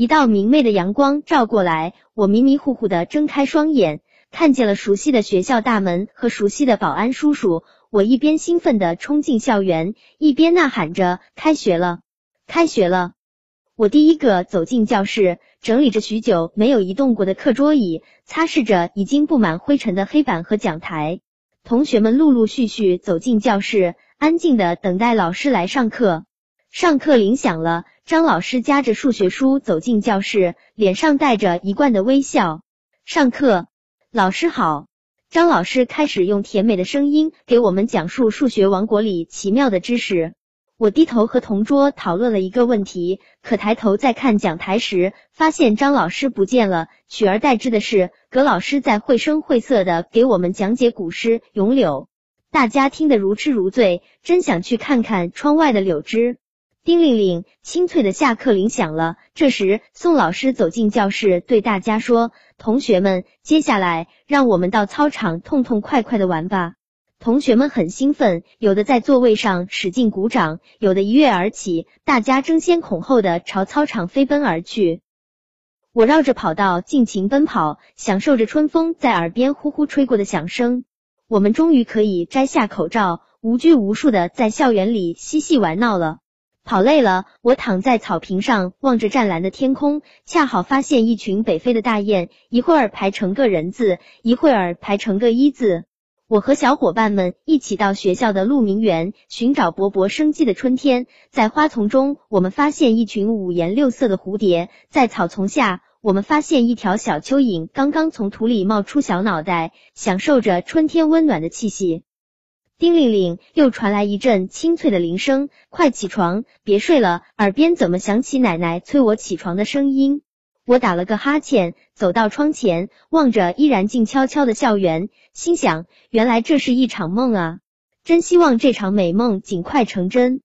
一道明媚的阳光照过来，我迷迷糊糊的睁开双眼，看见了熟悉的学校大门和熟悉的保安叔叔。我一边兴奋的冲进校园，一边呐喊着：“开学了，开学了！”我第一个走进教室，整理着许久没有移动过的课桌椅，擦拭着已经布满灰尘的黑板和讲台。同学们陆陆续续走进教室，安静的等待老师来上课。上课铃响了，张老师夹着数学书走进教室，脸上带着一贯的微笑。上课，老师好。张老师开始用甜美的声音给我们讲述数学王国里奇妙的知识。我低头和同桌讨论了一个问题，可抬头再看讲台时，发现张老师不见了，取而代之的是葛老师在绘声绘色的给我们讲解古诗《咏柳》，大家听得如痴如醉，真想去看看窗外的柳枝。叮铃铃，清脆的下课铃响了。这时，宋老师走进教室，对大家说：“同学们，接下来让我们到操场痛痛快快的玩吧。”同学们很兴奋，有的在座位上使劲鼓掌，有的一跃而起，大家争先恐后的朝操场飞奔而去。我绕着跑道尽情奔跑，享受着春风在耳边呼呼吹过的响声。我们终于可以摘下口罩，无拘无束的在校园里嬉戏玩闹了。跑累了，我躺在草坪上望着湛蓝的天空，恰好发现一群北飞的大雁，一会儿排成个人字，一会儿排成个一字。我和小伙伴们一起到学校的鹿鸣园寻找勃勃生机的春天。在花丛中，我们发现一群五颜六色的蝴蝶；在草丛下，我们发现一条小蚯蚓刚刚从土里冒出小脑袋，享受着春天温暖的气息。叮铃铃，又传来一阵清脆的铃声。快起床，别睡了！耳边怎么响起奶奶催我起床的声音？我打了个哈欠，走到窗前，望着依然静悄悄的校园，心想：原来这是一场梦啊！真希望这场美梦尽快成真。